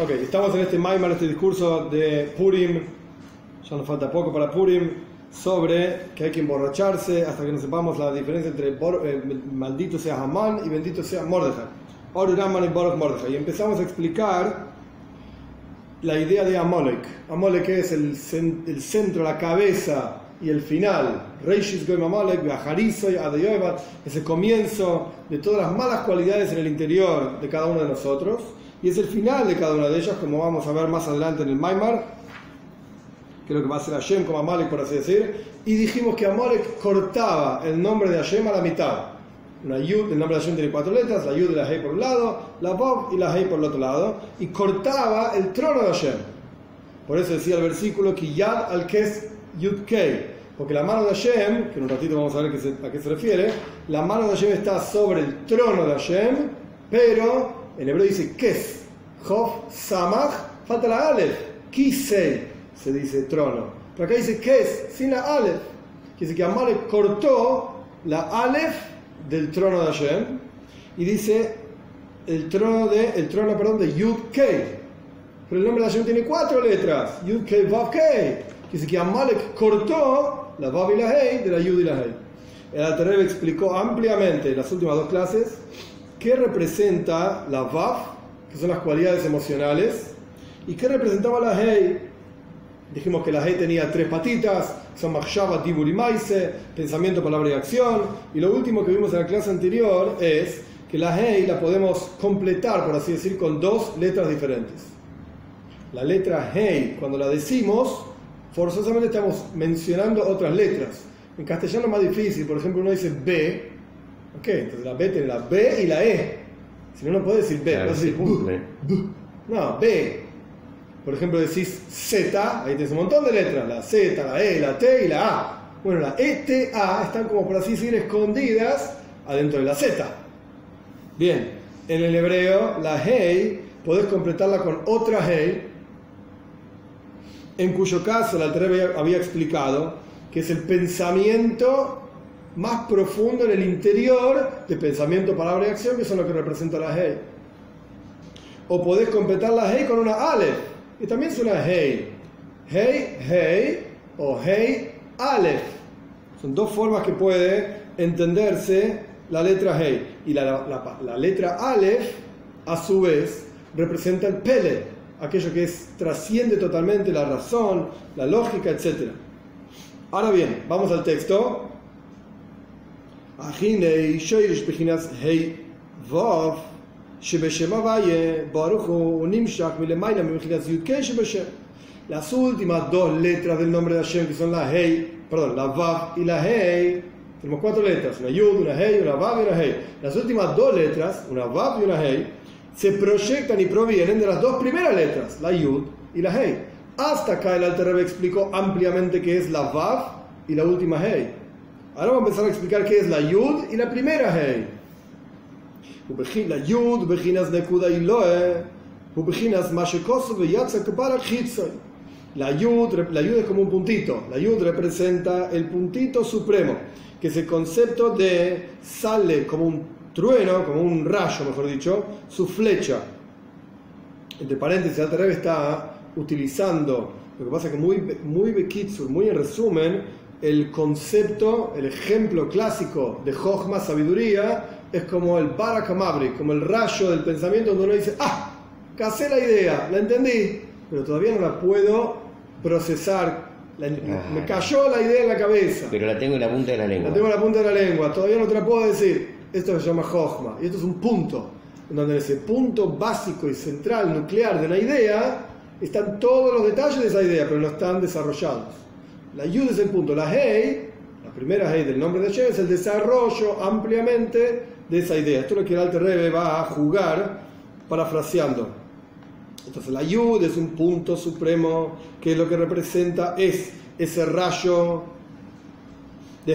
Ok, estamos en este Maimar, este discurso de Purim, ya nos falta poco para Purim, sobre que hay que emborracharse hasta que no sepamos la diferencia entre eh, maldito sea Hamán y bendito sea Mordejai. Y. Y empezamos a explicar la idea de Amalek. Amalek es el, el centro, la cabeza y el final. Reishis Goim Amalek, Beaharisoy, Adeyoevat, es el comienzo de todas las malas cualidades en el interior de cada uno de nosotros. Y es el final de cada una de ellas, como vamos a ver más adelante en el Maimar, lo que va a hacer Hashem como Amalek, por así decir. Y dijimos que Amalek cortaba el nombre de Hashem a la mitad. Una yud, el nombre de Hashem tiene cuatro letras, la yud y la hei por un lado, la bob y la hei por el otro lado, y cortaba el trono de Hashem. Por eso decía el versículo que Yad al que es Yud Kei, porque la mano de Hashem, que en un ratito vamos a ver a qué se refiere, la mano de Hashem está sobre el trono de Hashem, pero en hebreo dice Kes, Hof, Samach, falta la Aleph, Kisei, se dice trono. Pero acá dice Kes, sin la Aleph. Quiere decir que Amalek cortó la Aleph del trono de Hashem y dice el trono de, el trono, perdón, de Yud Kei. Pero el nombre de Hashem tiene cuatro letras. Yud Kei Vav Kei. Quiere decir que Amalek cortó la Vav y la Hei de la Yud y la Hei. El Alter explicó ampliamente en las últimas dos clases qué representa la Vav, que son las cualidades emocionales, y qué representaba la Hei. Dijimos que la Hei tenía tres patitas, son Machshava, Tibur y Maise, pensamiento, palabra y acción. Y lo último que vimos en la clase anterior es que la Hei la podemos completar, por así decir, con dos letras diferentes. La letra Hei, cuando la decimos, forzosamente estamos mencionando otras letras. En castellano es más difícil, por ejemplo, uno dice B, ok, entonces la B tiene la B y la E. Si no, no puede decir B, Claro, puedes se decir cumple. no, B. Por ejemplo, decís Z, ahí tienes un montón de letras, la Z, la E, la T y la A. Bueno, la E, T, A están como por así decir escondidas adentro de la Z. Bien, en el hebreo, la Hei, podés completarla con otra Hei, en cuyo caso el Alter Rebbe había explicado que es el pensamiento más profundo en el interior de pensamiento, palabra y acción, que son lo que representa la Hei. O podés completar la Hei con una Aleph, que también es una Hei. Hei, Hei o Hei, Aleph. Son dos formas que puede entenderse la letra Hei. Y la, la- letra Aleph, a su vez, representa el Pele, aquello que es, trasciende totalmente la razón, la lógica, etc. Ahora bien, vamos al texto. Ahinei shoirish bechinas hei vav שבשם הוויה, ברוך הוא, הוא נמשך מלמעלה מבחינת י"ק שבשם. Las últimas dos letras del nombre de Hashem, que son la Hei, perdón, la Vav y la Hei, tenemos cuatro letras, una Yud, una Hei, una Vav y una Hei. Las últimas dos letras, una Vav y una Hei, se proyectan y provienen de las dos primeras letras, la Yud y la Hei. Hasta acá el Alter Rebbe explicó ampliamente qué es la Vav y la última Hei. Ahora vamos a empezar a explicar qué es la Yud y la primera Hey. La Yud, Bejinas Nekuda Iloe, Bejinas Mashekosu, Beyatza Kupara Hitzoy. La yud, la yud es como un puntito. La yud representa el puntito supremo, que es el concepto de sale como un trueno, como un rayo, mejor dicho, su flecha. Entre paréntesis, Altareb está utilizando, lo que pasa que muy, muy muy en resumen, el concepto, el ejemplo clásico de Jochma, sabiduría, es como el Barakamabri, como el rayo del pensamiento donde uno dice, ah, casé la idea, la entendí, pero todavía no la puedo procesar, la- Ah. me cayó la idea en la cabeza. Pero la tengo en la punta de la lengua. La tengo en la punta de la lengua, todavía no te la puedo decir. Esto se llama Jochma. Y esto es un punto, donde en ese punto básico y central, nuclear de una idea, están todos los detalles de esa idea, pero no están desarrollados. La Yud es el punto. La Hei, la primera Hei del nombre de Hashem, es el desarrollo ampliamente de esa idea. Esto es lo que el Alter Rebbe va a jugar parafraseando. Entonces la Yud es un punto supremo que lo que representa es ese rayo de.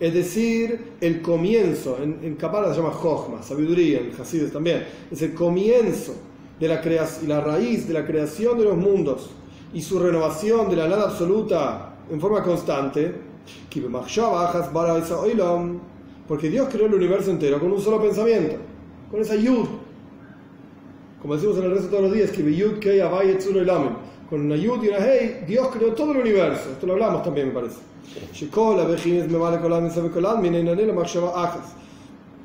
Es decir, el comienzo, en, en se llama Jochma, sabiduría, en Hasides también, es el comienzo de la creación, la raíz de la creación de los mundos y su renovación de la nada absoluta en forma constante, porque Dios creó el universo entero con un solo pensamiento, con esa yud. Como decimos en el resto de todos los días, con una yud y una hey, Dios creó todo el universo. Esto lo hablamos también, me parece.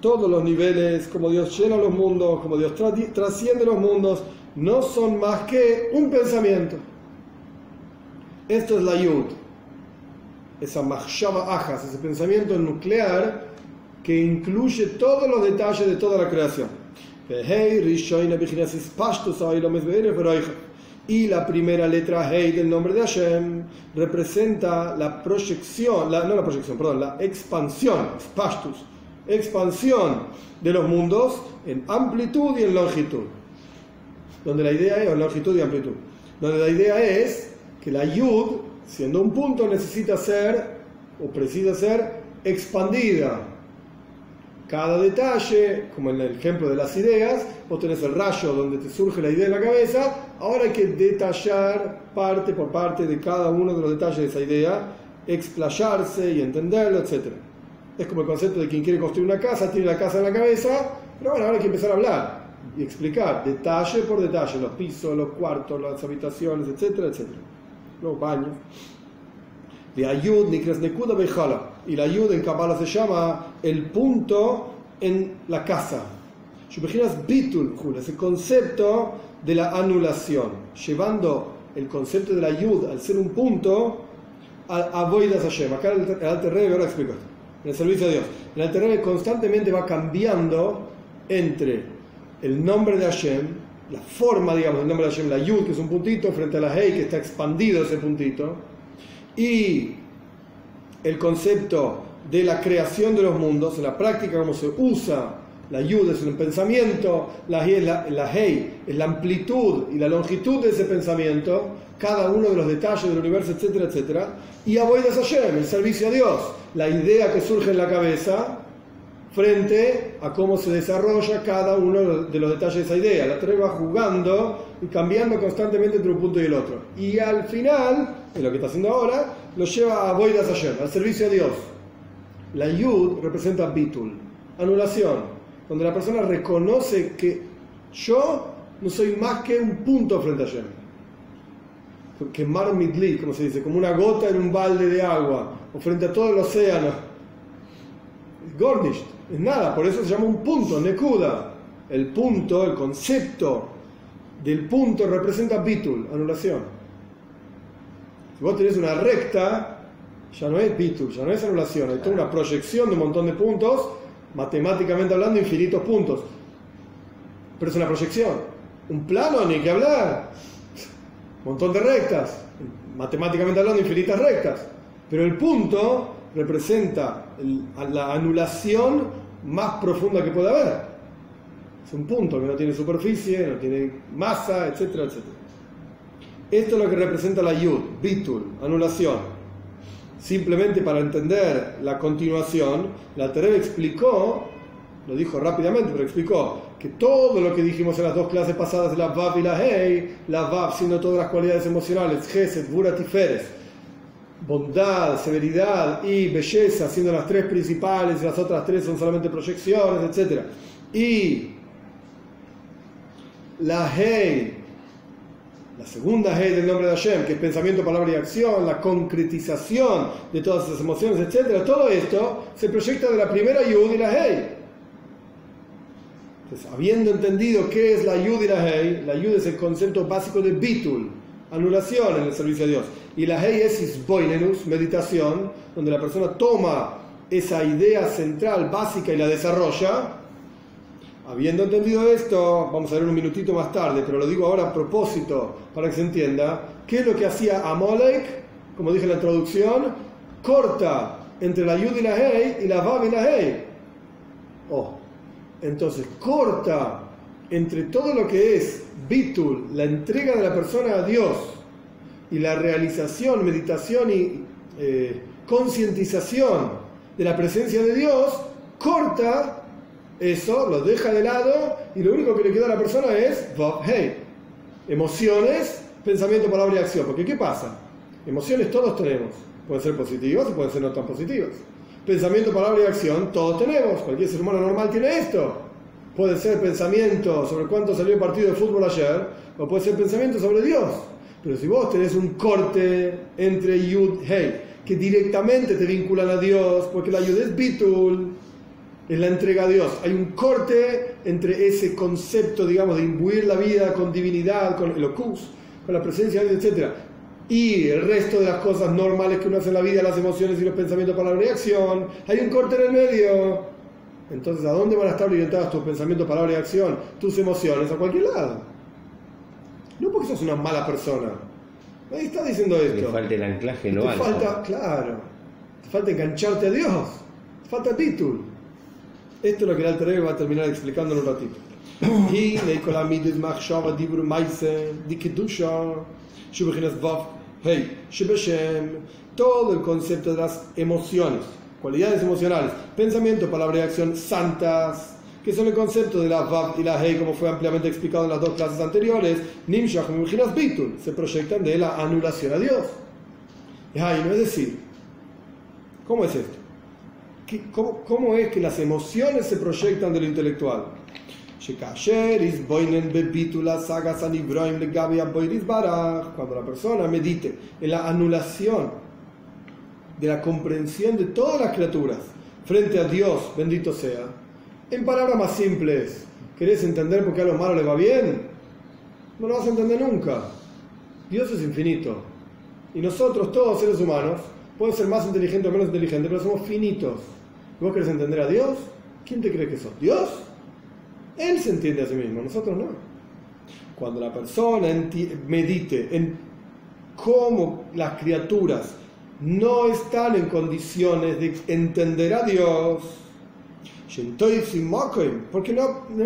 Todos los niveles, como Dios llena los mundos, como Dios trasciende los mundos, no son más que un pensamiento. Esto es la yud. Esa machshava ajas, ese pensamiento nuclear que incluye todos los detalles de toda la creación. Y la primera letra Hei del nombre de Hashem representa la proyección, la, no la proyección, perdón, la expansión, Spashtus, expansión de los mundos en amplitud y en longitud. Donde la idea es, longitud y amplitud, donde la idea es que la Yud, siendo un punto, necesita ser, o precisa ser, expandida cada detalle, como en el ejemplo de las ideas, vos tenés el rayo donde te surge la idea en la cabeza, ahora hay que detallar parte por parte de cada uno de los detalles de esa idea, explayarse y entenderlo, etc. Es como el concepto de quien quiere construir una casa, tiene la casa en la cabeza, pero bueno, ahora hay que empezar a hablar y explicar detalle por detalle, los pisos, los cuartos, las habitaciones, etcétera, etcétera. Los baños. De ayud, nekuda Y la ayud en Kabbalah se llama el punto en la casa. Imaginas bitul, ese concepto de la anulación, llevando el concepto de la ayud al ser un punto a, Boidas Hashem. Acá el, el Alter ahora explico esto, en el servicio de Dios. El Alter constantemente va cambiando entre el nombre de Hashem, la forma, digamos, del nombre de Hashem, la yud, que es un puntito, frente a la hei, que está expandido ese puntito, y el concepto de la creación de los mundos, en la práctica cómo se usa la yud es un pensamiento, la hei es la, es la amplitud y la longitud de ese pensamiento, cada uno de los detalles del universo, etcétera, etcétera, y Aboidas Hashem, el servicio a Dios, la idea que surge en la cabeza frente a cómo se desarrolla cada uno de los detalles de esa idea. La tres va jugando y cambiando constantemente entre un punto y el otro. Y al final, lo que está haciendo ahora, lo lleva a Boidas Hashem, al servicio a Dios. La Yud representa Bitul, anulación, donde la persona reconoce que yo no soy más que un punto frente a Hashem. Que Mar Midli, como se dice, como una gota en un balde de agua, o frente a todo el océano. Gornisht, es nada, por eso se llama un punto, Nekuda. El punto, el concepto del punto representa Bitul, anulación. Si vos tenés una recta, ya no es bitul, ya no es anulación, es una proyección de un montón de puntos, matemáticamente hablando, infinitos puntos. Pero es una proyección. Un plano, ni que hablar. Un montón de rectas, matemáticamente hablando, infinitas rectas. Pero el punto representa la anulación más profunda que puede haber. Es un punto que no tiene superficie, no tiene masa, etcétera, etcétera. Esto es lo que representa la yud, bitul, anulación. Simplemente para entender la continuación, la Tereb explicó, lo dijo rápidamente, pero explicó que todo lo que dijimos en las dos clases pasadas la Vav y la Hei, la Vav siendo todas las cualidades emocionales, Gesed, Burat y Feres, bondad, severidad y belleza siendo las tres principales y las otras tres son solamente proyecciones, etc. Y la Hei la segunda Hei del nombre de Hashem, que es pensamiento, palabra y acción, la concretización de todas esas emociones, etc. Todo esto se proyecta de la primera Yud y la Hei. Entonces, habiendo entendido qué es la Yud y la Hei, la Yud es el concepto básico de Bitul, anulación en el servicio a Dios. Y la Hei es Isboinenus, meditación, donde la persona toma esa idea central, básica y la desarrolla Habiendo entendido esto, vamos a ver un minutito más tarde, pero lo digo ahora a propósito para que se entienda, ¿qué es lo que hacía Amalek? Como dije en la introducción, corta entre la Yud y la Hei y la Vav y la Hei. Oh, entonces corta entre todo lo que es Bitul, la entrega de la persona a Dios, y la realización, meditación y eh, concientización de la presencia de Dios, corta eso lo deja de lado y lo único que le queda a la persona es hey, emociones, pensamiento, palabra y acción. Porque ¿qué pasa? Emociones todos tenemos. Pueden ser positivas y pueden ser no tan positivas. Pensamiento, palabra y acción, todos tenemos. Cualquier ser humano normal tiene esto. Puede ser pensamiento sobre cuánto salió el partido de fútbol ayer, o puede ser pensamiento sobre Dios. Pero si vos tenés un corte entre Yud, Hey, que directamente te vinculan a Dios, porque la Yud es Bitul, es la entrega a Dios. Hay un corte entre ese concepto, digamos, de imbuir la vida con divinidad, con el ocus, con la presencia de Dios, etc. Y el resto de las cosas normales que uno hace en la vida, las emociones y los pensamientos para la reacción, hay un corte en el medio. Entonces, ¿a dónde van a estar orientados tus pensamientos, palabra y acción, tus emociones? A cualquier lado. No porque sos una mala persona. Nadie está diciendo esto. Te falta el anclaje lo te falta, claro. Te falta engancharte a Dios. Te falta título. Esto es lo que el alter ego va a terminar explicando en un ratito. Y Nicolamides Machshava Dibur Maise, Dikedusha, Shubechinas Vav, Hey, Shubeshem, todo el concepto de las emociones, cualidades emocionales, pensamiento, palabra y acción santas, que son el concepto de la Vav y la Hei, como fue ampliamente explicado en las dos clases anteriores, Nimshach Bitun, se proyectan de la anulación a Dios. Es no es decir, ¿cómo es esto? Cómo, cómo, es que las emociones se proyectan de lo intelectual? Cuando la persona medite en la anulación de la comprensión de todas las criaturas frente a Dios, bendito sea, en palabras más simples, ¿querés entender por qué a los malos les va bien? No lo vas a entender nunca. Dios es infinito. Y nosotros, todos seres humanos, pueden ser más inteligentes o menos inteligentes, pero somos finitos. ¿Vos querés entender a Dios? ¿Quién te cree que sos? ¿Dios? Él se entiende a sí mismo, nosotros no. Cuando la persona medite en cómo las criaturas no están en condiciones de entender a Dios, porque no, no,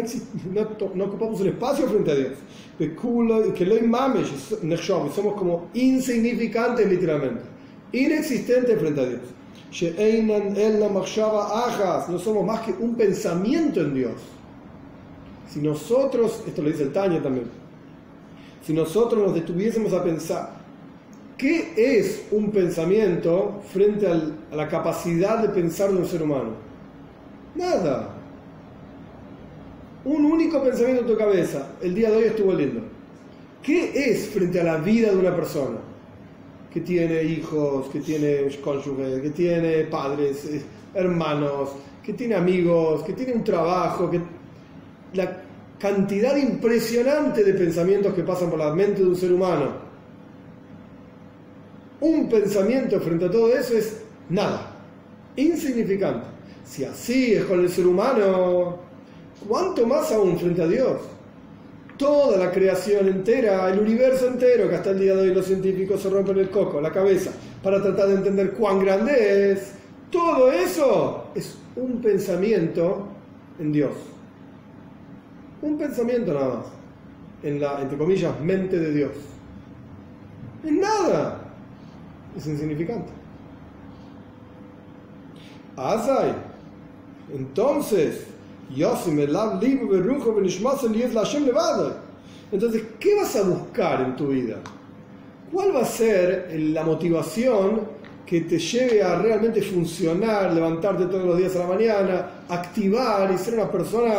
no, no, ocupamos un espacio frente a Dios. Que lo mames, somos como insignificantes literalmente, inexistentes frente a Dios. No somos más que un pensamiento en Dios. Si nosotros, esto lo dice el Taño también, si nosotros nos detuviésemos a pensar, ¿qué es un pensamiento frente a la capacidad de pensar de un ser humano? Nada. Un único pensamiento en tu cabeza, el día de hoy estuvo lindo. ¿Qué es frente a la vida de una persona? Que tiene hijos, que tiene cónyuge, que tiene padres, eh, hermanos, que tiene amigos, que tiene un trabajo, que la cantidad impresionante de pensamientos que pasan por la mente de un ser humano. Un pensamiento frente a todo eso es nada, insignificante. Si así es con el ser humano, ¿cuánto más aún frente a Dios? Toda la creación entera, el universo entero, que hasta el día de hoy los científicos se rompen el coco, la cabeza, para tratar de entender cuán grande es, todo eso es un pensamiento en Dios. Un pensamiento nada más. En la, entre comillas, mente de Dios. Es nada. Es insignificante. Azai. Entonces. Entonces, ¿qué vas a buscar en tu vida? ¿Cuál va a ser la motivación que te lleve a realmente funcionar, levantarte todos los días a la mañana, activar y ser una persona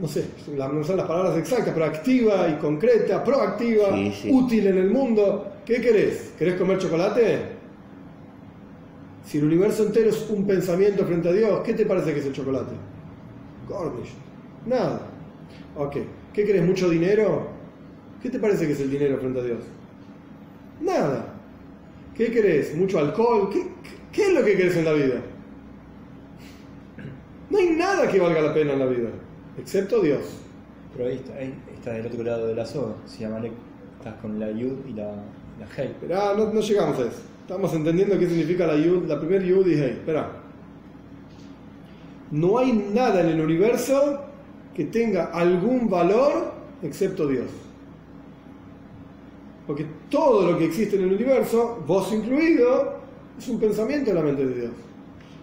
no sé, no son las palabras exactas, pero activa y concreta, proactiva, Sí, sí. útil en el mundo. ¿Qué querés? ¿Querés comer chocolate? Si el universo entero es un pensamiento frente a Dios, ¿qué te parece que es el chocolate? Gornish. Nada. Ok. ¿Qué querés? ¿Mucho dinero? ¿Qué te parece que es el dinero frente a Dios? Nada. ¿Qué querés? ¿Mucho alcohol? ¿Qué, es lo que querés en la vida? No hay nada que valga la pena en la vida, excepto Dios. Pero ahí está, ahí está del otro lado de la soga. Si Amalek estás con la Yud y la, la Hel. Esperá, no, no llegamos a eso. Estamos entendiendo qué significa la yud, la primer yud y hey. Espera. No hay nada en el universo que tenga algún valor excepto Dios. Porque todo lo que existe en el universo, vos incluido, es un pensamiento en la mente de Dios.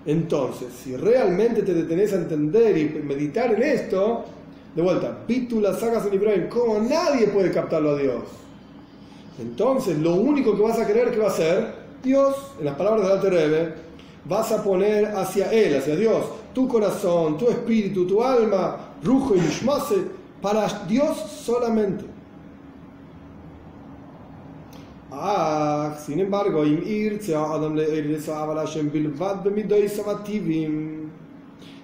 Entonces, si realmente te detenés a entender y meditar en esto, de vuelta, pítula, sagas en Ibrahim, como nadie puede captarlo a Dios. Entonces, lo único que vas a querer que va a ser Dios, en las palabras del Alter Rebbe, vas a poner hacia Él, hacia Dios, tu corazón, tu espíritu, tu alma, rujo y mishmase, para Dios solamente. Ah, sin embargo, im Adam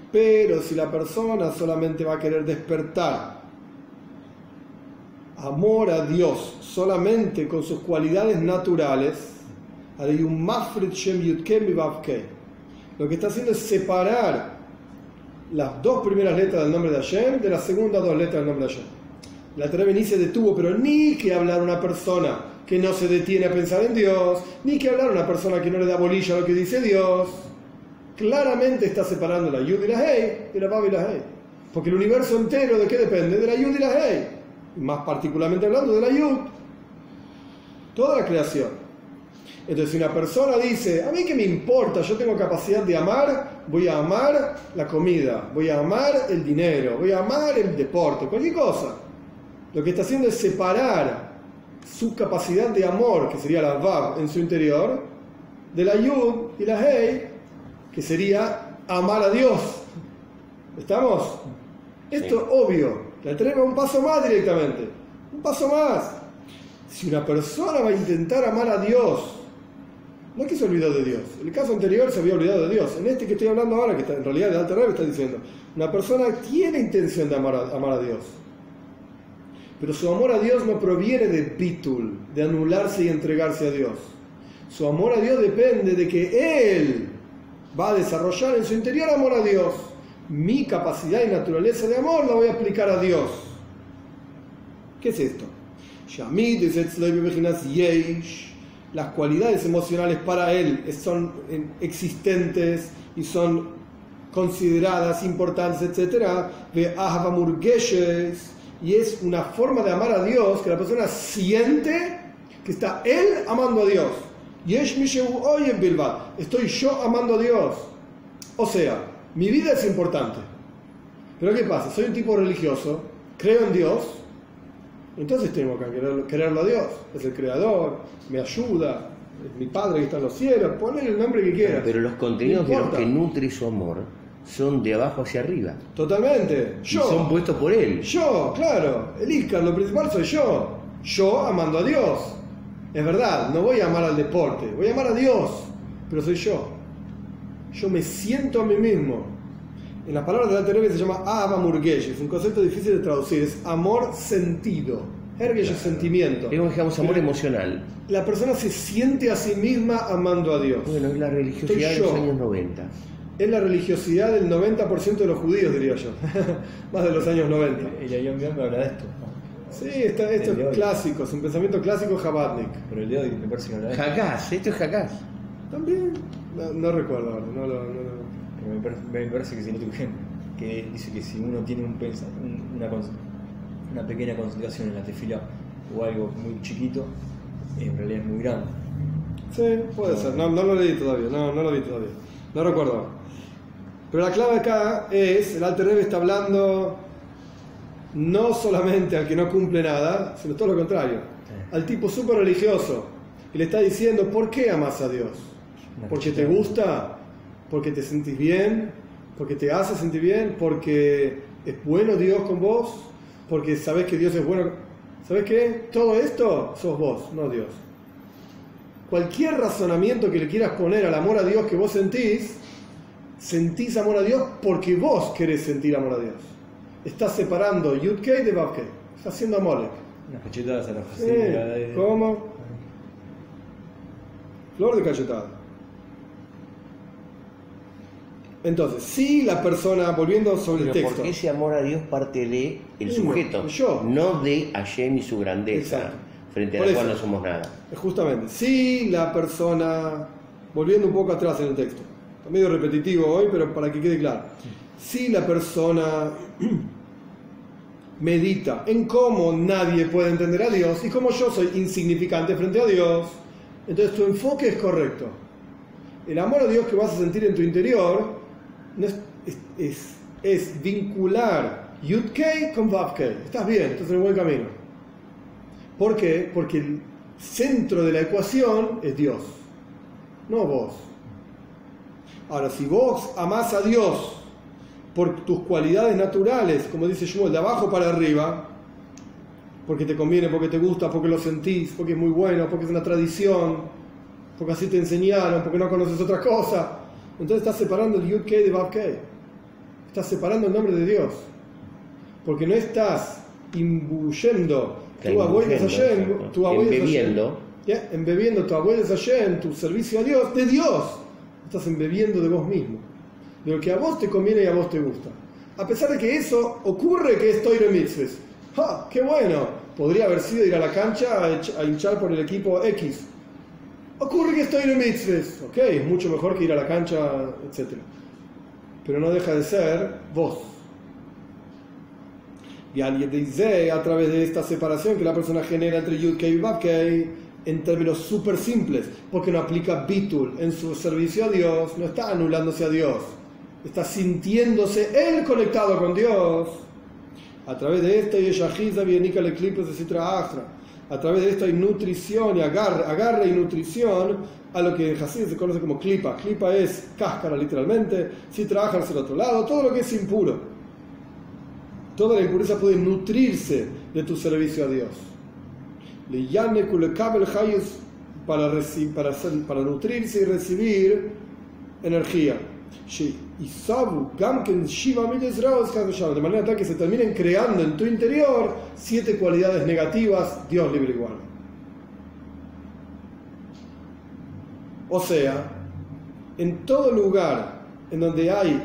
pero si la persona solamente va a querer despertar amor a Dios solamente con sus cualidades naturales, lo que está haciendo es separar las dos primeras letras del nombre de Hashem de las segundas dos letras del nombre de Hashem. La Torah ni se detuvo, pero ni que hablar una persona que no se detiene a pensar en Dios, ni que hablar una persona que no le da bolilla a lo que dice Dios. Claramente está separando la Yud y la Hey de la Bab y la Hey. Porque el universo entero, ¿de qué depende? De la Yud y la Hey. Más particularmente hablando de la Yud. Toda la creación. Entonces, si una persona dice, a mí que me importa, yo tengo capacidad de amar, voy a amar la comida, voy a amar el dinero, voy a amar el deporte, cualquier cosa. Lo que está haciendo es separar su capacidad de amor, que sería la Vav en su interior, de la Yud y la Hei, que sería amar a Dios. ¿Estamos? Esto es obvio. La tenemos un paso más directamente. Un paso más. Si una persona va a intentar amar a Dios no es que se olvidó de Dios. En el caso anterior se había olvidado de Dios. En este que estoy hablando ahora, que en realidad de Alta está diciendo, una persona tiene intención de amar a, Dios. Pero su amor a Dios no proviene de bitul, de anularse y entregarse a Dios. Su amor a Dios depende de que Él va a desarrollar en su interior amor a Dios. Mi capacidad y naturaleza de amor la voy a aplicar a Dios. ¿Qué es esto? Las cualidades emocionales para él son existentes y son consideradas importantes, etc. De Murgeshes, y es una forma de amar a Dios que la persona siente que está él amando a Dios. Estoy yo amando a Dios. O sea, mi vida es importante. Pero ¿qué pasa? Soy un tipo religioso, creo en Dios, entonces tengo que quererlo, a Dios. Es el creador, me ayuda, es mi padre que está en los cielos, ponle el nombre que quieras. Pero los contenidos de los que nutre su amor son de abajo hacia arriba. Totalmente. Yo. son puestos por él. Yo, claro. El Iscar, lo principal soy yo. Yo amando a Dios. Es verdad, no voy a amar al deporte, voy a amar a Dios, pero soy yo. Yo me siento a mí mismo. En las palabras de la Teresa se llama Ava Murgesh, es un concepto difícil de traducir, es amor sentido. Ergesh es sentimiento. Digamos, amor emocional. La persona se siente a sí misma amando a Dios. Bueno, es la religiosidad de los años 90. Es la religiosidad del 90% de los judíos, diría yo. Más de los años 90. El Ayom me habla de esto. Sí, esto es clásico, es un pensamiento clásico jabatnik. Pero el de hoy me parece que habla de esto. esto es Hakás. También, no, recuerdo ahora, no, no, no me, parece que si no que dice que si uno tiene un una, una pequeña concentración en la tefila o algo muy chiquito, en realidad es muy grande. Sí, puede ser, no, no lo leí todavía, no, no lo vi todavía, no recuerdo. Pero la clave acá es, el Alter Rebbe está hablando no solamente al que no cumple nada, sino todo lo contrario, al tipo súper religioso, y le está diciendo, ¿por qué amas a Dios? ¿Porque te gusta? Porque te sentís bien, porque te hace sentir bien, porque es bueno Dios con vos, porque sabes que Dios es bueno. ¿Sabes qué? Todo esto sos vos, no Dios. Cualquier razonamiento que le quieras poner al amor a Dios que vos sentís, sentís amor a Dios porque vos querés sentir amor a Dios. Estás separando Yudkei de Babkei. Estás haciendo amor. Unas cachetadas a la. ¿Cómo? Flor de cachetada. Entonces, si la persona, volviendo sobre el texto. Porque ese amor a Dios parte de el sujeto, no de Hashem y su grandeza, frente a la cual no somos nada. Justamente, si la persona, volviendo un poco atrás en el texto, está medio repetitivo hoy, pero para que quede claro. Si la persona medita en cómo nadie puede entender a Dios y cómo yo soy insignificante frente a Dios, entonces tu enfoque es correcto. El amor a Dios que vas a sentir en tu interior es, vincular Yudkei con Vavkei. Estás bien, estás en el buen camino. ¿Por qué? Porque el centro de la ecuación es Dios, no vos. Ahora, si vos amás a Dios por tus cualidades naturales, como dice Shmuel, de abajo para arriba, porque te conviene, porque te gusta, porque lo sentís, porque es muy bueno, porque es una tradición, porque así te enseñaron, porque no conoces otra cosa, entonces estás separando el Yud Kei de Bab. Estás separando el nombre de Dios. Porque no estás imbuyendo tu abuelo Hashem, tu embebiendo. embebiendo tu abuelo Hashem, tu servicio a Dios, de Dios. Estás embebiendo de vos mismo. De lo que a vos te conviene y a vos te gusta. A pesar de que eso ocurre que estoy en mitzvahs. ¡Ja! ¡Qué bueno! Podría haber sido ir a la cancha a hinchar por el equipo X Ocurre que estoy en mitzvahs, ok, es mucho mejor que ir a la cancha, etc. Pero no deja de ser vos. Y alguien dice, a través de esta separación que la persona genera entre Yud y Bab en términos súper simples, porque no aplica bitul en su servicio a Dios, no está anulándose a Dios, está sintiéndose él conectado con Dios. A través de esto, Yeshahiza, Bienika, de Citra Astra a través de esto hay nutrición y agarre, y nutrición a lo que en Hasid se conoce como clipa. Clipa es cáscara literalmente, si trabajas hacia el otro lado, todo lo que es impuro. Toda la impureza puede nutrirse de tu servicio a Dios. Para, para, para nutrirse y recibir energía. De manera tal que se terminen creando en tu interior siete cualidades negativas, Dios libre igual. O sea, en todo lugar en donde hay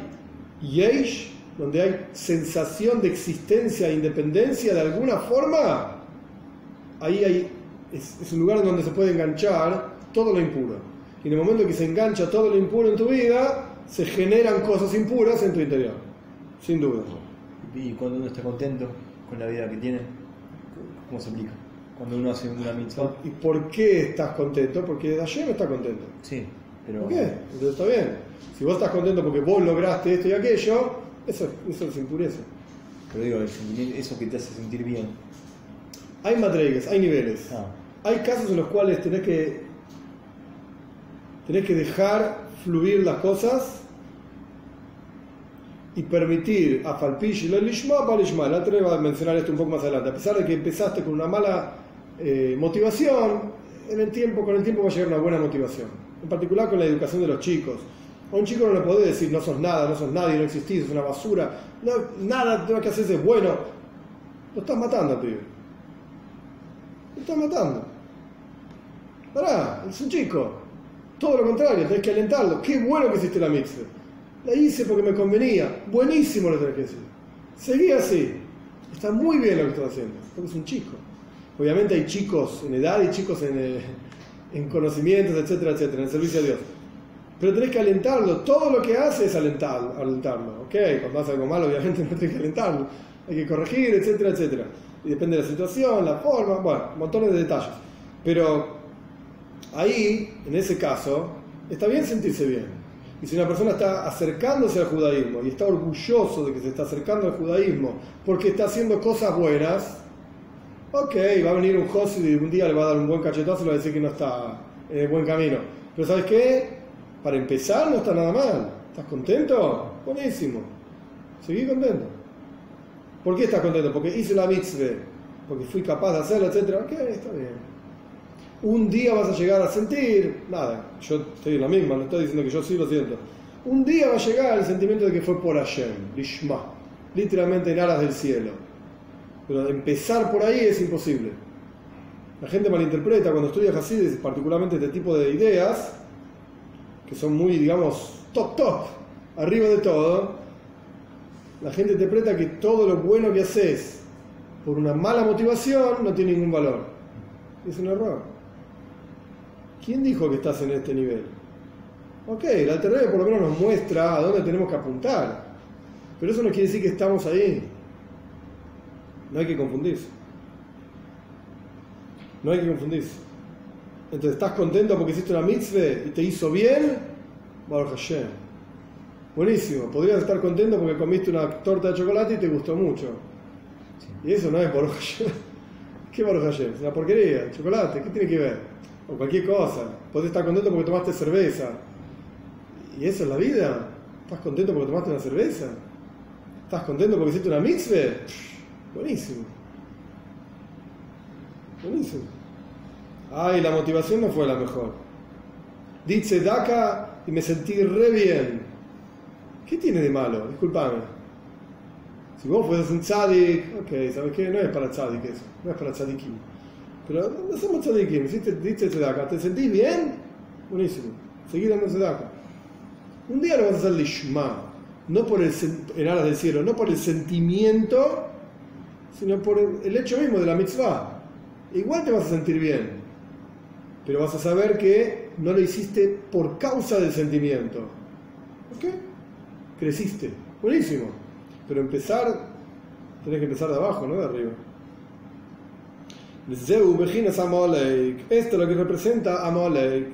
yesh, donde hay sensación de existencia e independencia de alguna forma, ahí hay, es, es un lugar donde se puede enganchar todo lo impuro. Y en el momento que se engancha todo lo impuro en tu vida, se generan cosas impuras en tu interior, sin duda. ¿Y cuando uno está contento con la vida que tiene? ¿Cómo se aplica? Cuando uno hace una mitzvah. ¿Y por qué estás contento? Porque ayer no está contento. Sí, pero. ¿Por qué? Entonces está bien. Si vos estás contento porque vos lograste esto y aquello, eso, eso es impureza. Pero digo, eso que te hace sentir bien. Hay madregues, hay niveles. Ah. Hay casos en los cuales tenés que tenés que dejar fluir las cosas y permitir a Falpish y lo Lishma para Lishma. La otra va a mencionar esto un poco más adelante. A pesar de que empezaste con una mala eh, motivación, en el tiempo, con el tiempo va a llegar una buena motivación. En particular con la educación de los chicos. A un chico no le podés decir no sos nada, no sos nadie, no existís, es una basura. Nada lo que haces es bueno. Lo estás matando, tío. Lo estás matando. Pará, es un chico. Todo lo contrario, tenés que alentarlo. Qué bueno que hiciste la mitzvah. La hice porque me convenía. Buenísimo lo tenés que decir. Seguí así. Está muy bien lo que estás haciendo, porque es un chico. Obviamente hay chicos en edad y chicos en, eh, en conocimientos, etcétera, etcétera, en servicio a Dios. Pero tenés que alentarlo. Todo lo que hace es alentarlo. alentarlo. ¿ok? Cuando hace algo malo, obviamente no tenés que alentarlo. Hay que corregir, etcétera, etcétera. Y depende de la situación, la forma, bueno, montones de detalles. Pero ahí, en ese caso, está bien sentirse bien. Y si una persona está acercándose al judaísmo y está orgulloso de que se está acercando al judaísmo porque está haciendo cosas buenas, ok, va a venir un Josi y un día le va a dar un buen cachetazo y le va a decir que no está en el buen camino. Pero ¿sabes qué? Para empezar no está nada mal. ¿Estás contento? Buenísimo. Seguí contento. ¿Por qué estás contento? Porque hice la mitzvah, porque fui capaz de hacerlo, etc. Ok, está bien un día vas a llegar a sentir, nada, yo estoy en la misma, no estoy diciendo que yo sí lo siento. Un día va a llegar el sentimiento de que fue por Hashem, Lishma, literalmente en alas del cielo. Pero empezar por ahí es imposible. La gente malinterpreta cuando estudia Hasidis, particularmente este tipo de ideas, que son muy, digamos, top, top, arriba de todo. La gente interpreta que todo lo bueno que haces por una mala motivación no tiene ningún valor. Es un error. ¿Quién dijo que estás en este nivel? Ok, la alternativa por lo menos nos muestra a dónde tenemos que apuntar. Pero eso no quiere decir que estamos ahí. No hay que confundirse. No hay que confundirse. Entonces, ¿estás contento porque hiciste una mitzvah y te hizo bien? Baruch Hashem. Buenísimo. Podrías estar contento porque comiste una torta de chocolate y te gustó mucho. Y eso no es Baruch Hashem. ¿Qué Baruch Hashem? Es una porquería. Chocolate, ¿qué tiene que ver? O cualquier cosa. Podés estar contento porque tomaste cerveza. ¿Y eso es la vida? ¿Estás contento porque tomaste una cerveza? ¿Estás contento porque hiciste una mitzvah? Buenísimo. Buenísimo. Ay, la motivación no fue la mejor. Dice Daka y me sentí re bien. ¿Qué tiene de malo? Disculpame. Si vos fueras un tzadik, ok, ¿sabes qué? No es para tzadik eso, no es para tzadikim. Pero no somos tzadikim, dice Tzedaka, ¿te sentís bien? Buenísimo, seguí dando Tzedaka. Un día lo vas a hacer lishma, no por el, en alas del cielo, no por el sentimiento, sino por el hecho mismo de la mitzvah. Igual te vas a sentir bien, pero vas a saber que no lo hiciste por causa del sentimiento. ¿Ok? Creciste. Buenísimo. Pero empezar, tenés que empezar de abajo, no de arriba. Esto es lo que representa Amalek.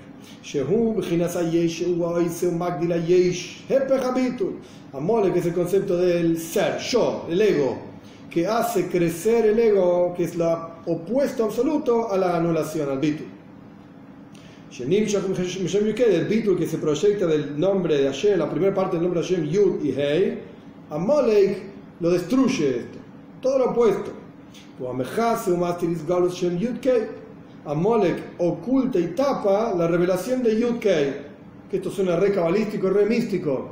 Amalek es el concepto del ser, yo, el ego, que hace crecer el ego, que es lo opuesto absoluto a la anulación, al bitul. El bitul que se proyecta del nombre de Hashem, la primera parte del nombre de Hashem, Yud y Hei, lo destruye todo lo opuesto. Amalek oculta y tapa la revelación de Yud que esto suena re cabalístico, re místico.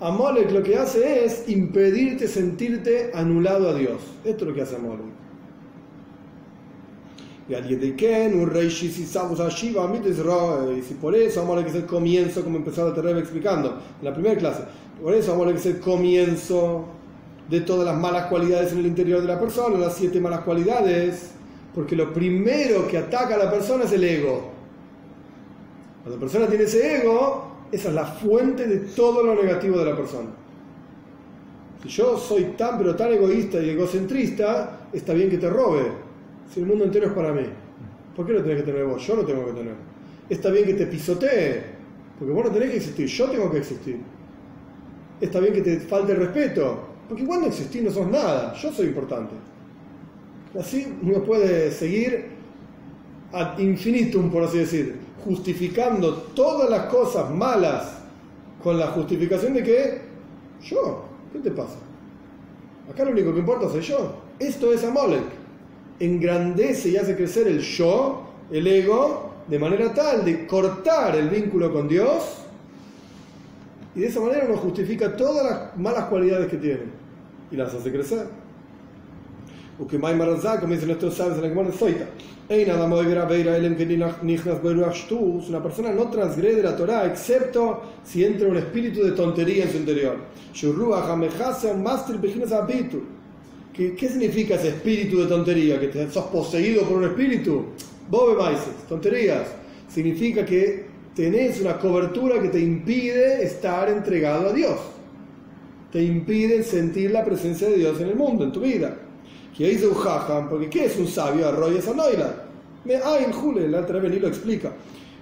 Amalek lo que hace es impedirte sentirte anulado a Dios. Esto es lo que hace Amalek. Y por eso Amalek es el comienzo, como empezaba tener explicando en la primera clase. Por eso Amalek es el comienzo de todas las malas cualidades en el interior de la persona, las siete malas cualidades, porque lo primero que ataca a la persona es el ego. Cuando la persona tiene ese ego, esa es la fuente de todo lo negativo de la persona. Si yo soy tan pero tan egoísta y egocentrista, está bien que te robe. Si el mundo entero es para mí, ¿por qué lo tenés que tener vos? Yo lo tengo que tener. Está bien que te pisotee, porque vos no tenés que existir, yo tengo que existir. Está bien que te falte respeto, porque cuando existís no sos nada, yo soy importante. Así uno puede seguir ad infinitum, por así decir, justificando todas las cosas malas con la justificación de que yo, ¿qué te pasa? Acá lo único que importa soy yo. Esto es Amolek. Engrandece y hace crecer el yo, el ego, de manera tal de cortar el vínculo con Dios y de esa manera uno justifica todas las malas cualidades que tiene y las hace crecer. O que como dicen nuestros sabios en la Gemara Zoita, una persona no transgrede la Torah excepto si entra un espíritu de tontería en su interior. ¿Qué, ¿Qué significa ese espíritu de tontería? ¿Que te, sos poseído por un espíritu? Bobe tonterías. Significa que tenés una cobertura que te impide estar entregado a Dios. Te impide sentir la presencia de Dios en el mundo, en tu vida. Que dice un porque ¿qué es un sabio? Arroyo esa noila. Me en Jule, la otra vez lo explica.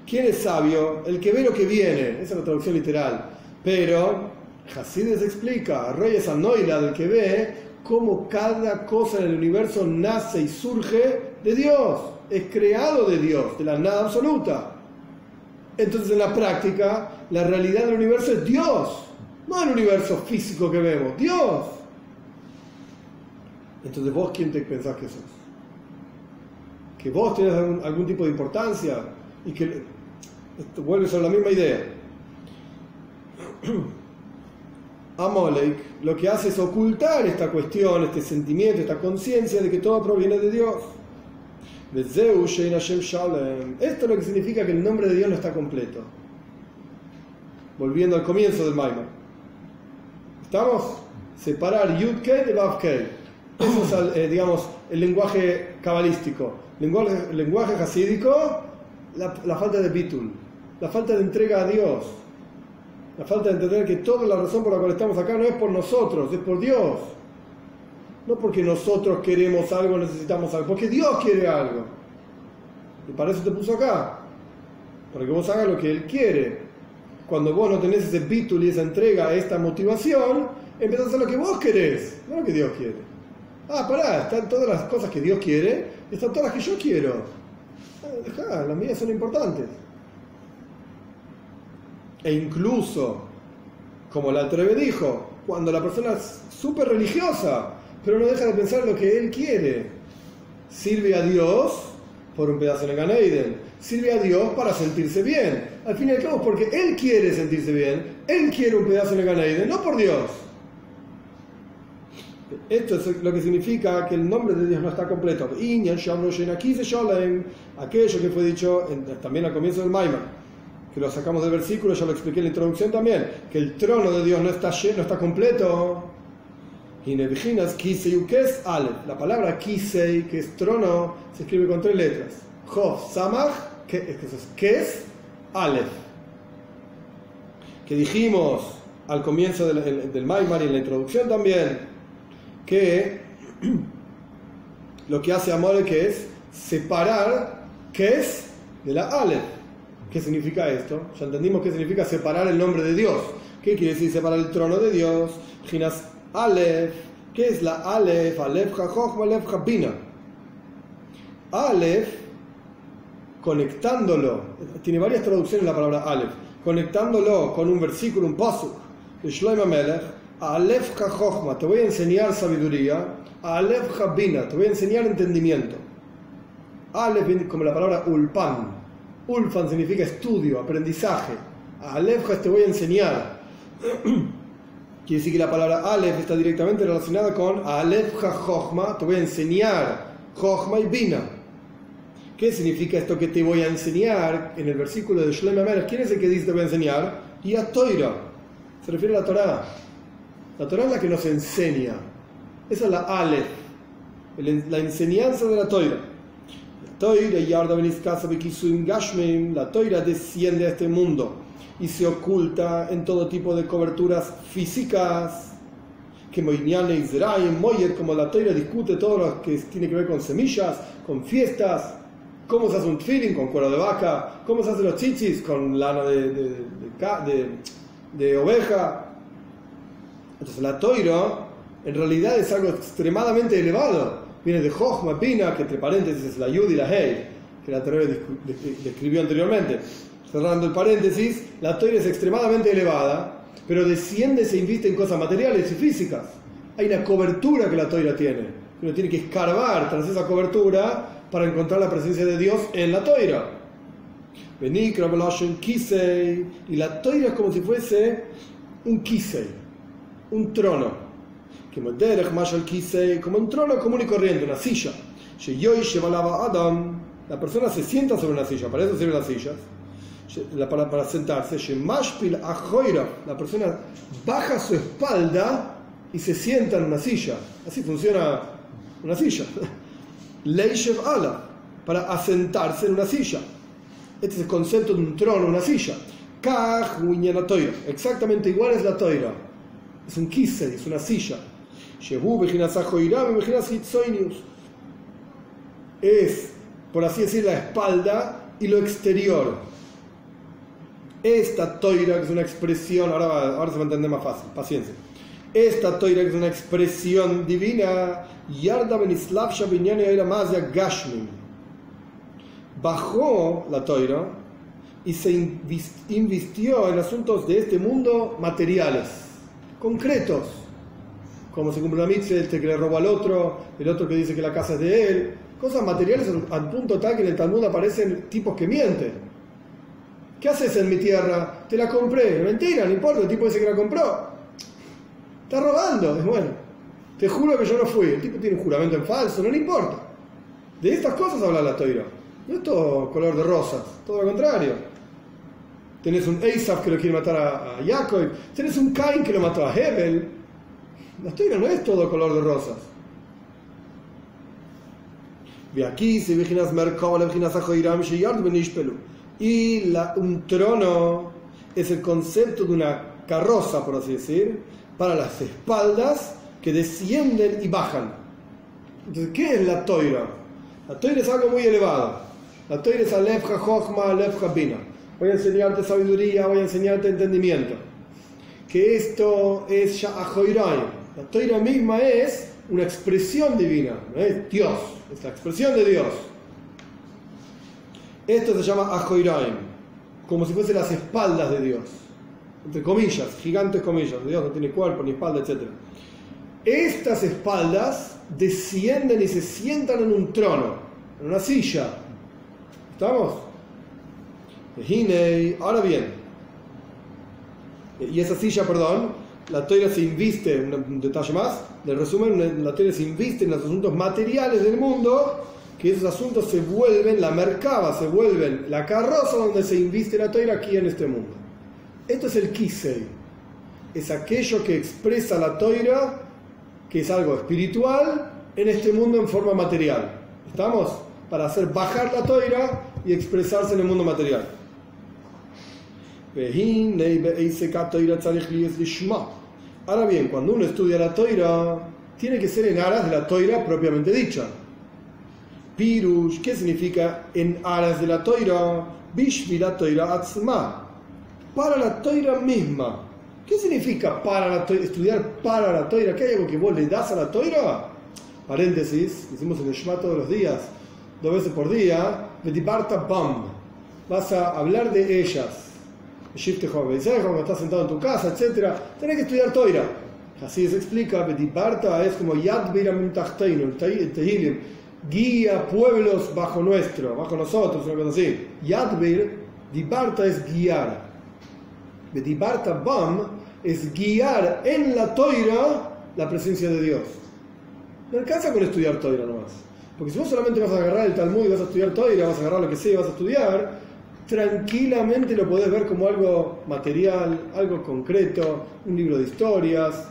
¿Quién es sabio? El que ve lo que viene. Esa es la traducción literal. Pero Hasides explica, Arroyo esa noila del que ve cómo cada cosa en el universo nace y surge de Dios. Es creado de Dios, de la nada absoluta. Entonces en la práctica, la realidad del universo es Dios, no el universo físico que vemos, Dios. Entonces vos quién te pensás que sos? Que vos tenés algún, tipo de importancia y que esto vuelve a la misma idea. Amalek lo que hace es ocultar esta cuestión, este sentimiento, esta conciencia de que todo proviene de Dios. Esto es lo que significa que el nombre de Dios no está completo. Volviendo al comienzo del Maimon. ¿Estamos? Separar Yud de Vav Eso es, eh, digamos, el lenguaje cabalístico. Lenguaje, lenguaje hasídico, la, la falta de bitul, la falta de entrega a Dios, la falta de entender que toda la razón por la cual estamos acá no es por nosotros, es por Dios. No porque nosotros queremos algo, necesitamos algo, porque Dios quiere algo. Y para eso te puso acá. Para que vos hagas lo que Él quiere. Cuando vos no tenés ese título y esa entrega, esta motivación, empezás a hacer lo que vos querés, no lo que Dios quiere. Ah, pará, están todas las cosas que Dios quiere, están todas las que yo quiero. Ah, las mías son importantes. E incluso, como la Treve dijo, cuando la persona es súper religiosa, pero no deja de pensar lo que él quiere. Sirve a Dios por un pedazo de Ganeiden. Sirve a Dios para sentirse bien. Al fin y al cabo, porque él quiere sentirse bien, él quiere un pedazo de Ganeiden, no por Dios. Esto es lo que significa que el nombre de Dios no está completo. Aquello que fue dicho también al comienzo del Maimar que lo sacamos del versículo, ya lo expliqué en la introducción también, que el trono de Dios no está lleno, no está completo. Y Kisei La palabra Kisei, que es trono, se escribe con tres letras. Jof, Samach, que es Kes, Aleph. Que dijimos al comienzo del, del Maimar y en la introducción también, que lo que hace Amor que es separar Kes de la Aleph. ¿Qué significa esto? Ya entendimos qué significa separar el nombre de Dios. ¿Qué quiere decir separar el trono de Dios? Ginas Aleph. ¿Qué es la Aleph? Aleph HaJochma, Aleph HaBina. Aleph, conectándolo, tiene varias traducciones la palabra Aleph, conectándolo con un versículo, un paso de Shlomo Melech, Aleph HaJochma, te voy a enseñar sabiduría, Aleph HaBina, te voy a enseñar entendimiento. Aleph como la palabra Ulpan, Ulfan significa estudio, aprendizaje. A Alefja te voy a enseñar. Quiere decir que la palabra Alef está directamente relacionada con Alefja Jochma, te voy a enseñar. Jochma y Bina. ¿Qué significa esto que te voy a enseñar? En el versículo de Shlem Amer, ¿quién es el que dice te voy a enseñar? Y a Toira. Se refiere a la Torah. La Torah es la que nos enseña. Esa es la Alef, la enseñanza de la Toira la toira desciende a este mundo y se oculta en todo tipo de coberturas físicas. Que Moiniane Israel, Moyer, como la toira discute todo lo que tiene que ver con semillas, con fiestas, cómo se hace un feeling con cuero de vaca, cómo se hacen los chichis con lana de, de, de, oveja. Entonces la toira en realidad es algo extremadamente elevado viene de Jochma Pina, que entre paréntesis es la Yud y la Hei, que la Torah describió anteriormente. Cerrando el paréntesis, la Torah es extremadamente elevada, pero desciende se inviste en cosas materiales y físicas. Hay una cobertura que la Torah tiene. Uno tiene que escarbar tras esa cobertura para encontrar la presencia de Dios en la Torah. Kisei. Y la Torah es como si fuese un Kisei, un trono como un trono común y corriente, una silla. Adam, la persona se sienta sobre una silla, para eso sirven las sillas, para, para sentarse. La persona baja su espalda y se sienta en una silla. Así funciona una silla. Leishev ala, para asentarse en una silla. Este es el concepto de un trono, una silla. Exactamente igual es la toira. Es un kisei, es una silla. Es, por así decir, la espalda y lo exterior. Esta toira, es una expresión, ahora, ahora se va a entender más fácil, paciencia. Esta toira, es una expresión divina, Yarda Benislavsha Gashmin. Bajó la toira y se invistió en asuntos de este mundo materiales, concretos como se cumple una mitzvah, este que le robó al otro, el otro que dice que la casa es de él, cosas materiales al punto tal que en el Talmud aparecen tipos que mienten. ¿Qué haces en mi tierra? Te la compré. Mentira, no importa, el tipo dice que la compró. Está robando, es bueno. Te juro que yo no fui. El tipo tiene un juramento en falso, no le importa. De estas cosas habla la toira. No es todo color de rosas, todo lo contrario. Tenés un Asaf que lo quiere matar a, Jacob, tenés un Cain que lo mató a Hebel, la historia no es todo color de rosas. aquí se y la, un trono es el concepto de una carroza, por así decir, para las espaldas que descienden y bajan. Entonces, ¿qué es la toira? La toira es algo muy elevado. La toira es alefja jochma, alefja bina. Voy a enseñarte sabiduría, voy a enseñarte entendimiento. Que esto es Sha'ahoirai la toira misma es una expresión divina, es Dios, es la expresión de Dios. Esto se llama Ajoiraim, como si fuese las espaldas de Dios. entre comillas, gigantes comillas, Dios no tiene cuerpo ni espalda, etc. Estas espaldas descienden y se sientan en un trono, en una silla. ¿Estamos? Ahora bien, y esa silla, perdón, la toira se inviste, un detalle más, del resumen, la toira se inviste en los asuntos materiales del mundo, que esos asuntos se vuelven, la mercaba, se vuelven la carroza donde se inviste la toira aquí en este mundo. Esto es el kisei, es aquello que expresa la toira, que es algo espiritual, en este mundo en forma material. ¿Estamos? Para hacer bajar la toira y expresarse en el mundo material. Ahora bien, cuando uno estudia la toira, tiene que ser en aras de la toira propiamente dicha. Pirush, ¿qué significa en aras de la toira? Bishvi la toira atzma. Para la toira misma. ¿Qué significa para la toira, estudiar para la toira? ¿Qué hay algo que vos le das a la toira? Paréntesis, hicimos el Shema todos los días, dos veces por día. Medibarta Bam. Vas a hablar de ellas Shifte cuando estás sentado en tu casa, etc. Tenés que estudiar Toira. Así se explica, Betiparta es como Yad el Tehilim, guía pueblos bajo nuestro, bajo nosotros, una cosa así. Yadbir, Dibarta es guiar. Betiparta Bam es guiar en la Toira la presencia de Dios. No alcanza con estudiar Toira nomás. Porque si vos solamente vas a agarrar el Talmud y vas a estudiar Toira, vas a agarrar lo que sea, vas a estudiar, tranquilamente lo podés ver como algo material, algo concreto, un libro de historias,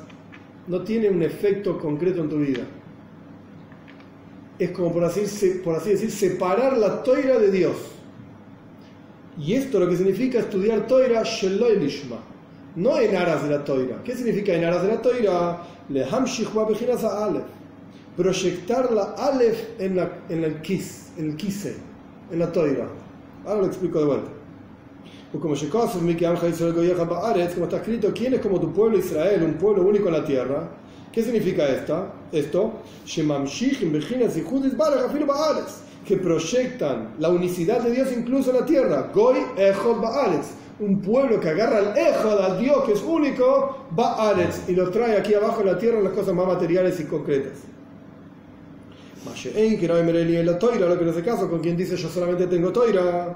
no tiene un efecto concreto en tu vida. Es como por así, por así decir, separar la toira de Dios. Y esto lo que significa estudiar toira sheloy lishma, no en aras de la toira. ¿Qué significa en aras de la toira? Proyectar la alef en, la, en el kis, en el kise, en la toira Ahora lo explico de vuelta. Como está escrito, ¿quién es como tu pueblo Israel, un pueblo único en la tierra? ¿Qué significa esta, esto? Que proyectan la unicidad de Dios incluso en la tierra. Goy Echod Baaretz. Un pueblo que agarra el Echod al Dios que es único, Baaretz, y lo trae aquí abajo en la tierra las cosas más materiales y concretas que no hay la toira, lo que no hace caso, con quien dice yo solamente tengo toira,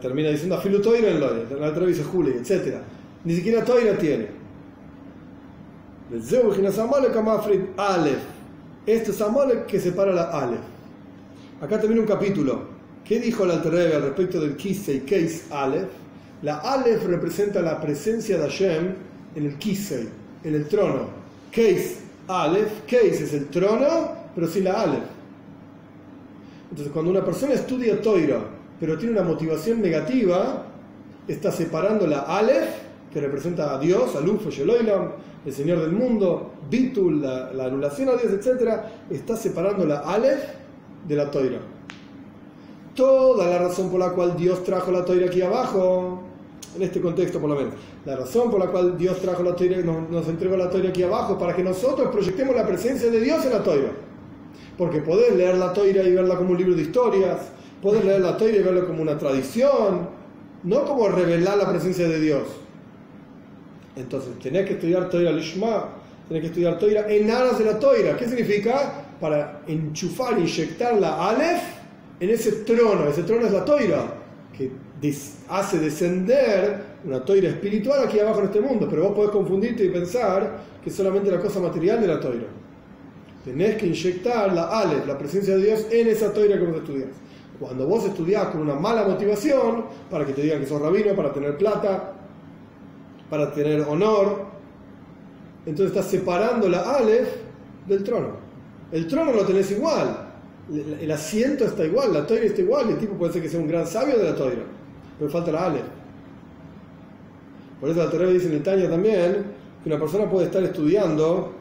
termina diciendo afilu toira en la otra dice Juli, etc. Ni siquiera toira tiene. Este es Amalek que separa la Aleph. Acá termina un capítulo. ¿Qué dijo el Alter al respecto del Kisei Keis Aleph? La Aleph representa la presencia de Hashem en el Kisei, en el trono. Keis Aleph, Keis es el trono, pero sin la Aleph. Entonces, cuando una persona estudia Toira, pero tiene una motivación negativa, está separando la Aleph, que representa a Dios, a Lufo Sheloilam, el Señor del mundo, Bitul, la, anulación a Dios, etc., está separando la Aleph de la Toira. Toda la razón por la cual Dios trajo la Toira aquí abajo, en este contexto por lo menos, la razón por la cual Dios trajo la Toira, nos, nos entregó la Toira aquí abajo, para que nosotros proyectemos la presencia de Dios en la Toira. Porque podés leer la toira y verla como un libro de historias, podés leer la toira y verla como una tradición, no como revelar la presencia de Dios. Entonces, tenés que estudiar toira lishma, tenés que estudiar toira en aras de la toira. ¿Qué significa? Para enchufar, inyectar la alef en ese trono. Ese trono es la toira, que hace descender una toira espiritual aquí abajo en este mundo. Pero vos podés confundirte y pensar que es solamente la cosa material de la toira. Tenés que inyectar la Aleph, la presencia de Dios, en esa toira que vos estudias. Cuando vos estudiás con una mala motivación, para que te digan que sos rabino, para tener plata, para tener honor, entonces estás separando la Aleph del trono. El trono lo tenés igual, el asiento está igual, la toira está igual, el tipo puede ser que sea un gran sabio de la toira, pero falta la Aleph. Por eso la Torah dice en el Tanya también que una persona puede estar estudiando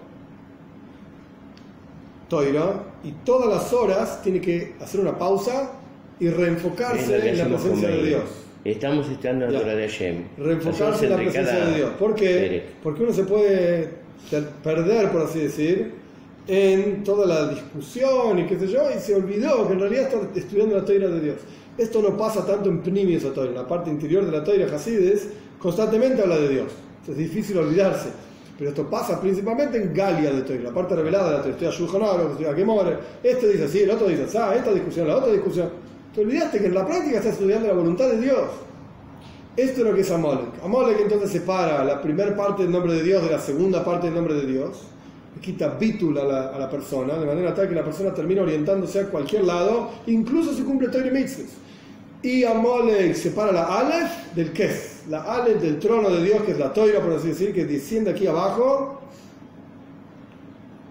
Toira, y todas las horas tiene que hacer una pausa y reenfocarse en la presencia de Dios. Estamos estudiando la Torah de Hashem. Reenfocarse en la presencia de Dios. ¿Por qué? Porque uno se puede perder, por así decir, en toda la discusión y qué sé yo, y se olvidó que en realidad está estudiando la Toira de Dios. Esto no pasa tanto en Pnimi Toira, en la parte interior de la Toira Hasides, constantemente habla de Dios. Es difícil olvidarse. Pero esto pasa principalmente en Galia de Torah, la parte revelada de la Torah. Estoy a estoy a Gemore. Este dice así, el otro dice así, esta discusión, la otra discusión. Te olvidaste que en la práctica estás estudiando la voluntad de Dios. Esto es lo que es Amalek. Amalek entonces separa la primera parte del nombre de Dios de la segunda parte del nombre de Dios. quita bítula a la, persona, de manera tal que la persona termina orientándose a cualquier lado, incluso si cumple Torah. Y Amalek separa la Aleph del Kes, la Aleph del trono de Dios, que es la Toira, por así decir, que desciende aquí abajo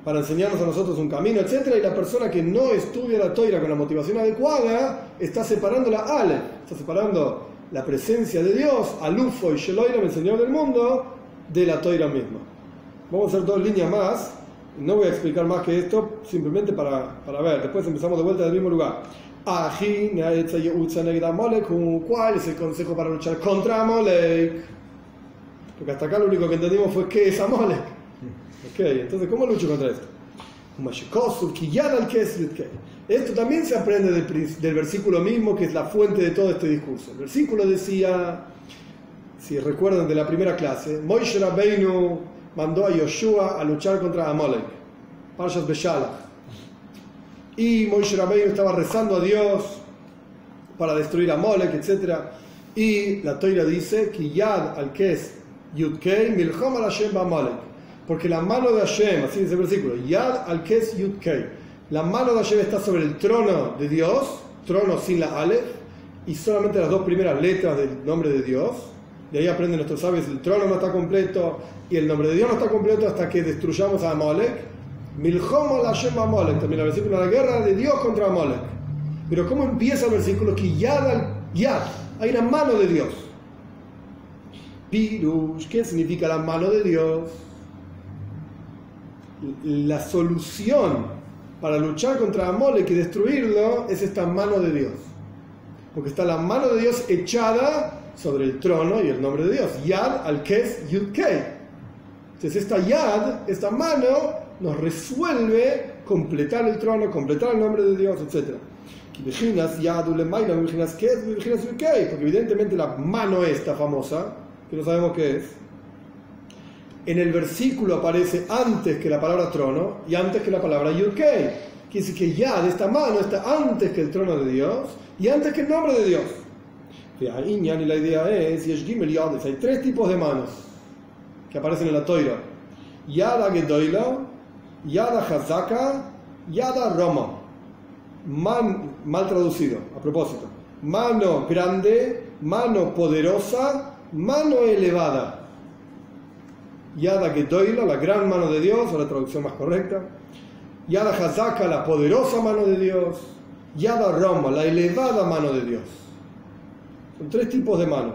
para enseñarnos a nosotros un camino, etc. Y la persona que no estudia la Toira con la motivación adecuada está separando la Aleph, está separando la presencia de Dios, Alufo y Sheloiram, el Señor del mundo, de la Toira misma. Vamos a hacer dos líneas más. No voy a explicar más que esto, simplemente para, para ver. Después empezamos de vuelta del mismo lugar. ¿cuál es el consejo para luchar contra Amolek? Porque hasta acá lo único que entendimos fue qué es Amolek. Ok, entonces, ¿cómo lucho contra esto? Esto también se aprende del, versículo mismo, que es la fuente de todo este discurso. El versículo decía, si recuerdan de la primera clase, Moishe Rabbeinu mandó a Yoshua a luchar contra Amalek, Parshas Beshalach. Y Moishe Rabbeinu estaba rezando a Dios para destruir a Molek, etc. Y la Toira dice que Yad al que es Yudkei, Milchom al Hashem Porque la mano de Hashem, así dice el versículo, Yad al que es Yudkei. La mano de Hashem está sobre el trono de Dios, trono sin la Aleph, y solamente las dos primeras letras del nombre de Dios. De ahí aprenden nuestros sabios, el trono no está completo y el nombre de Dios no está completo hasta que destruyamos a Amalek Milhomo la Shem Amalek, también el versículo de la guerra de Dios contra Amalek. Pero ¿cómo empieza el versículo? Que ya, ya hay una mano de Dios. Pirush, ¿qué significa la mano de Dios? La solución para luchar contra Amalek y destruirlo es esta mano de Dios. Porque está la mano de Dios echada sobre el trono y el nombre de Dios. Yad al Kes Yud Entonces esta Yad, esta mano, nos resuelve completar el trono, completar el nombre de Dios, etc. Porque evidentemente la mano esta famosa, que no sabemos qué es, en el versículo aparece antes que la palabra trono y antes que la palabra Yudkei. Quiere decir que ya de esta mano está antes que el trono de Dios y antes que el nombre de Dios. Y la idea es, hay tres tipos de manos que aparecen en la toira. Yada Gedoila, Yada Hazaka, Yada Roma. Man, mal traducido, a propósito. Mano grande, mano poderosa, mano elevada. Yada Gedoila, la gran mano de Dios, o la traducción más correcta. Yada Hazaka, la poderosa mano de Dios. Yada Roma, la elevada mano de Dios. Son tres tipos de manos.